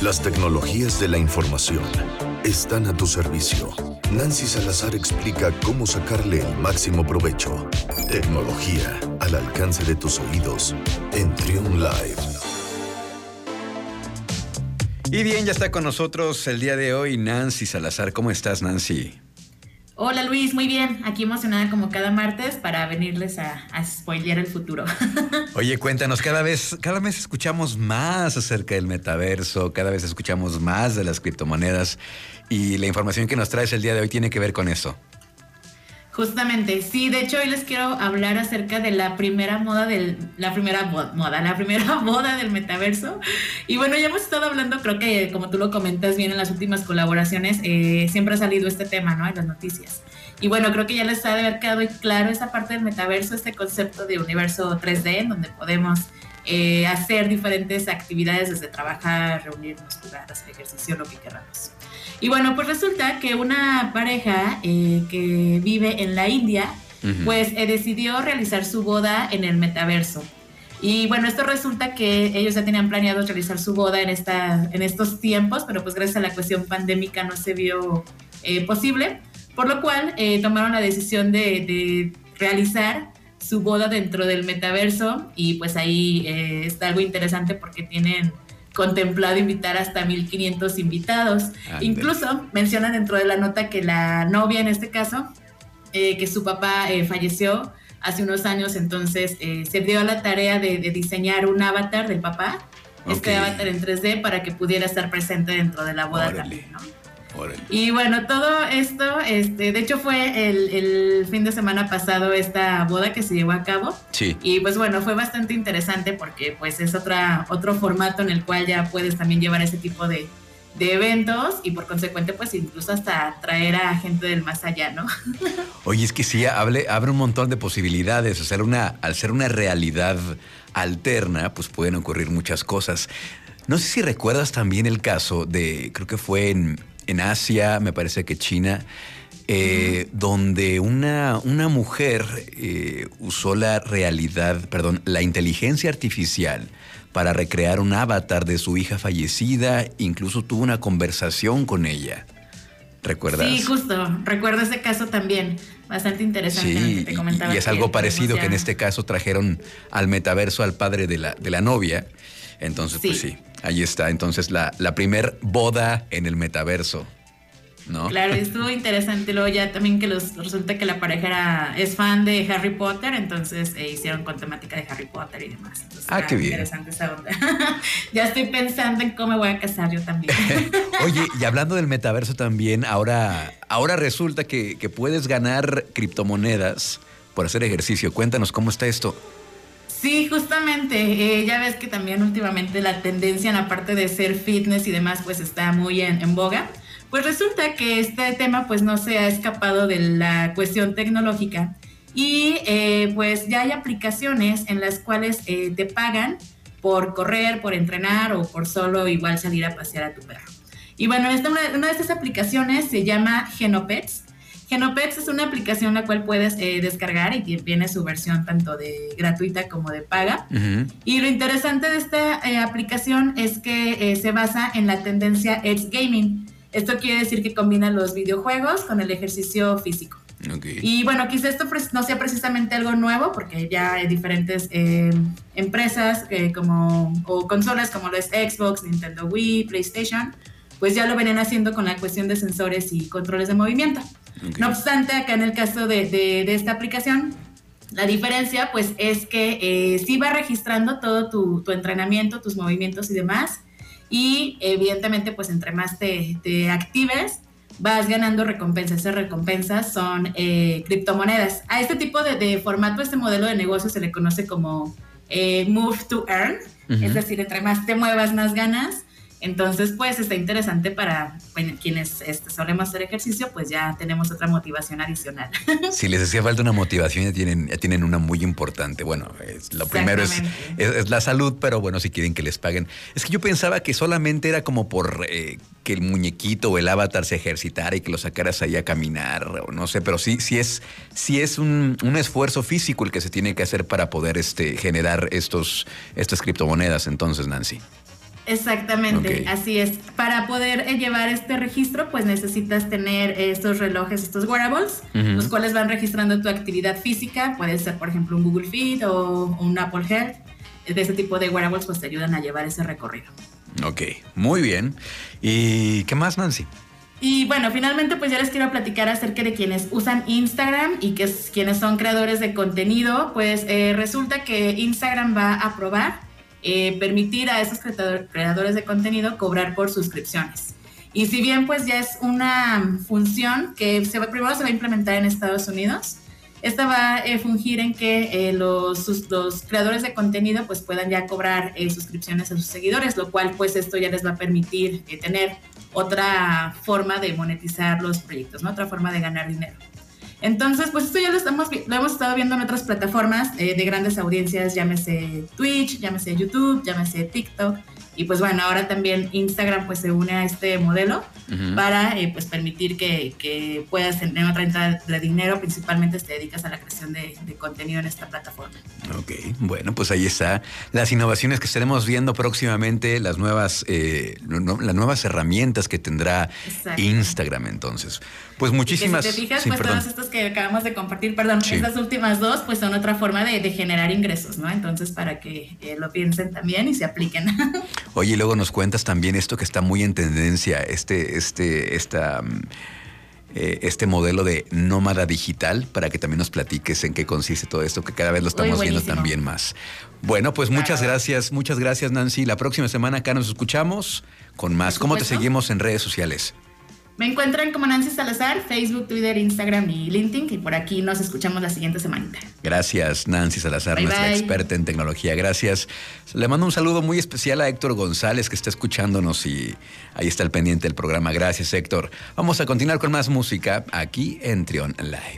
Las tecnologías de la información están a tu servicio. Nancy Salazar explica cómo sacarle el máximo provecho. Tecnología al alcance de tus oídos en Triumph Live. Y bien, ya está con nosotros el día de hoy Nancy Salazar. ¿Cómo estás, Nancy? Hola Luis, muy bien. Aquí emocionada como cada martes para venirles a, a spoilear el futuro. Oye, cuéntanos, cada vez, cada vez escuchamos más acerca del metaverso, cada vez escuchamos más de las criptomonedas y la información que nos traes el día de hoy tiene que ver con eso. Justamente, sí, de hecho hoy les quiero hablar acerca de la primera moda del, la primera moda, la primera moda del metaverso. Y bueno, ya hemos estado hablando, creo que como tú lo comentas bien en las últimas colaboraciones, eh, siempre ha salido este tema, ¿no? En las noticias. Y bueno, creo que ya les ha de haber quedado claro esa parte del metaverso, este concepto de universo 3D, en donde podemos eh, hacer diferentes actividades desde trabajar, reunirnos, jugar, hacer ejercicio, lo que queramos. Y bueno, pues resulta que una pareja eh, que vive en la India, pues eh, decidió realizar su boda en el metaverso. Y bueno, esto resulta que ellos ya tenían planeado realizar su boda en, esta, en estos tiempos, pero pues gracias a la cuestión pandémica no se vio eh, posible, por lo cual tomaron la decisión de, de, realizar su boda dentro del metaverso y pues ahí está algo interesante porque tienen contemplado invitar hasta 1500 invitados. Incluso menciona dentro de la nota que la novia en este caso, eh, que su papá eh, falleció hace unos años, entonces eh, se dio a la tarea de, diseñar un avatar del papá, este avatar en 3D, para que pudiera estar presente dentro de la boda también, ¿no? Y bueno, todo esto, este, de hecho fue el, fin de semana pasado esta boda que se llevó a cabo. Sí. Y pues bueno, fue bastante interesante porque pues es otra, otro formato en el cual ya puedes también llevar ese tipo de, eventos y por consecuente pues incluso hasta traer a gente del más allá, ¿no? Oye, es que sí, abre, abre un montón de posibilidades, o sea, una, al ser una realidad alterna, pues pueden ocurrir muchas cosas. No sé si recuerdas también el caso de, creo que fue en, en Asia, me parece que China, eh, donde una, una mujer eh, usó la realidad, perdón, la inteligencia artificial para recrear un avatar de su hija fallecida, incluso tuvo una conversación con ella. ¿Recuerdas? Sí, justo. Recuerdo ese caso también. Bastante interesante. Sí, te comentaba y, es algo parecido que en este caso trajeron al metaverso al padre de la, de la novia. Entonces, pues sí, ahí está. Entonces, la, la primer boda en el metaverso. ¿No? Claro, estuvo interesante. Luego ya también que los, resulta que la pareja era, es fan de Harry Potter, entonces eh, hicieron con temática de Harry Potter y demás. ah, qué bien. Interesante esa onda. ya estoy pensando en cómo me voy a casar yo también. Oye, y hablando del metaverso también, ahora, ahora resulta que, que puedes ganar criptomonedas por hacer ejercicio. Cuéntanos cómo está esto. Sí, justamente. Eh, ya ves que también últimamente la tendencia en la parte de ser fitness y demás pues está muy en, boga. Pues resulta que este tema pues no se ha escapado de la cuestión tecnológica y eh, pues ya hay aplicaciones en las cuales eh, te pagan por correr, por entrenar o por solo igual salir a pasear a tu perro. Y bueno, esta, una de estas aplicaciones se llama Genopets Genopets es una aplicación la cual puedes eh, descargar y tiene su versión tanto de gratuita como de paga. Y lo interesante de esta eh, aplicación es que eh, se basa en la tendencia Edge Gaming. Esto quiere decir que combina los videojuegos con el ejercicio físico. Y bueno, quizá esto no sea precisamente algo nuevo, porque ya hay diferentes empresas como, o consolas como lo es Xbox, Nintendo Wii, PlayStation, pues ya lo venían haciendo con la cuestión de sensores y controles de movimiento. No obstante, acá en el caso de, esta aplicación, la diferencia pues es que eh, sí va registrando todo tu, entrenamiento, tus movimientos y demás. Y evidentemente pues entre más te, actives, vas ganando recompensas. Esas recompensas son eh, criptomonedas. A este tipo de, formato, este modelo de negocio se le conoce como eh, Move to Earn. Es decir, entre más te muevas, más ganas. Entonces, pues está interesante para quienes este, solemos hacer ejercicio, pues ya tenemos otra motivación adicional. Si les hacía falta una motivación, ya tienen, ya tienen una muy importante. Bueno, lo primero es, es, la salud, pero bueno, si quieren que les paguen. Es que yo pensaba que solamente era como por eh, que el muñequito o el avatar se ejercitara y que lo sacaras ahí a caminar, o no sé, pero sí, sí es, sí es un, esfuerzo físico el que se tiene que hacer para poder este, generar estos, estas criptomonedas, entonces, Nancy. Exactamente, así es. Para poder eh, llevar este registro, pues necesitas tener estos relojes, estos wearables, los cuales van registrando tu actividad física. Puede ser, por ejemplo, un Google Fit o un Apple Health. De ese tipo de wearables, pues te ayudan a llevar ese recorrido. Ok, muy bien. ¿Y qué más, Nancy? Y bueno, finalmente pues ya les quiero platicar acerca de quienes usan Instagram y que es, quienes son creadores de contenido. Pues eh, resulta que Instagram va a probar eh, permitir a esos creadores de contenido cobrar por suscripciones. Y si bien pues ya es una función que se va, primero se va a implementar en Estados Unidos, esta va a eh, fungir en que eh, los, creadores de contenido pues puedan ya cobrar suscripciones a sus seguidores, lo cual pues esto ya les va a permitir tener otra forma de monetizar los proyectos, otra forma de ganar dinero. Entonces, pues esto ya lo, estamos, lo hemos estado viendo en otras plataformas eh, de grandes audiencias, llámese Twitch, llámese YouTube, llámese TikTok. Y pues bueno, ahora también Instagram pues se une a este modelo para eh, pues permitir que, que, puedas tener otra entrada de dinero, principalmente si te dedicas a la creación de, contenido en esta plataforma. Ok, bueno, pues ahí está. Las innovaciones que estaremos viendo próximamente, las nuevas, eh, las nuevas herramientas que tendrá Instagram entonces. Pues muchísimas. si te fijas, pues todas estas que acabamos de compartir, perdón, estas últimas dos, pues son otra forma de, generar ingresos, ¿no? Entonces, para que eh, lo piensen también y se apliquen. Oye, y luego nos cuentas también esto que está muy en tendencia, este, este, esta. Mm, eh, este modelo de nómada digital para que también nos platiques en qué consiste todo esto, que cada vez lo estamos viendo también más. Bueno, pues muchas gracias, muchas gracias Nancy. La próxima semana acá nos escuchamos con más. ¿Cómo te seguimos en redes sociales? Me encuentran como Nancy Salazar, Facebook, Twitter, Instagram y LinkedIn. Y por aquí nos escuchamos la siguiente semana. Gracias, Nancy Salazar, nuestra experta en tecnología. Gracias. Le mando un saludo muy especial a Héctor González, que está escuchándonos y ahí está el pendiente del programa. Gracias, Héctor. Vamos a continuar con más música aquí en Trion Live.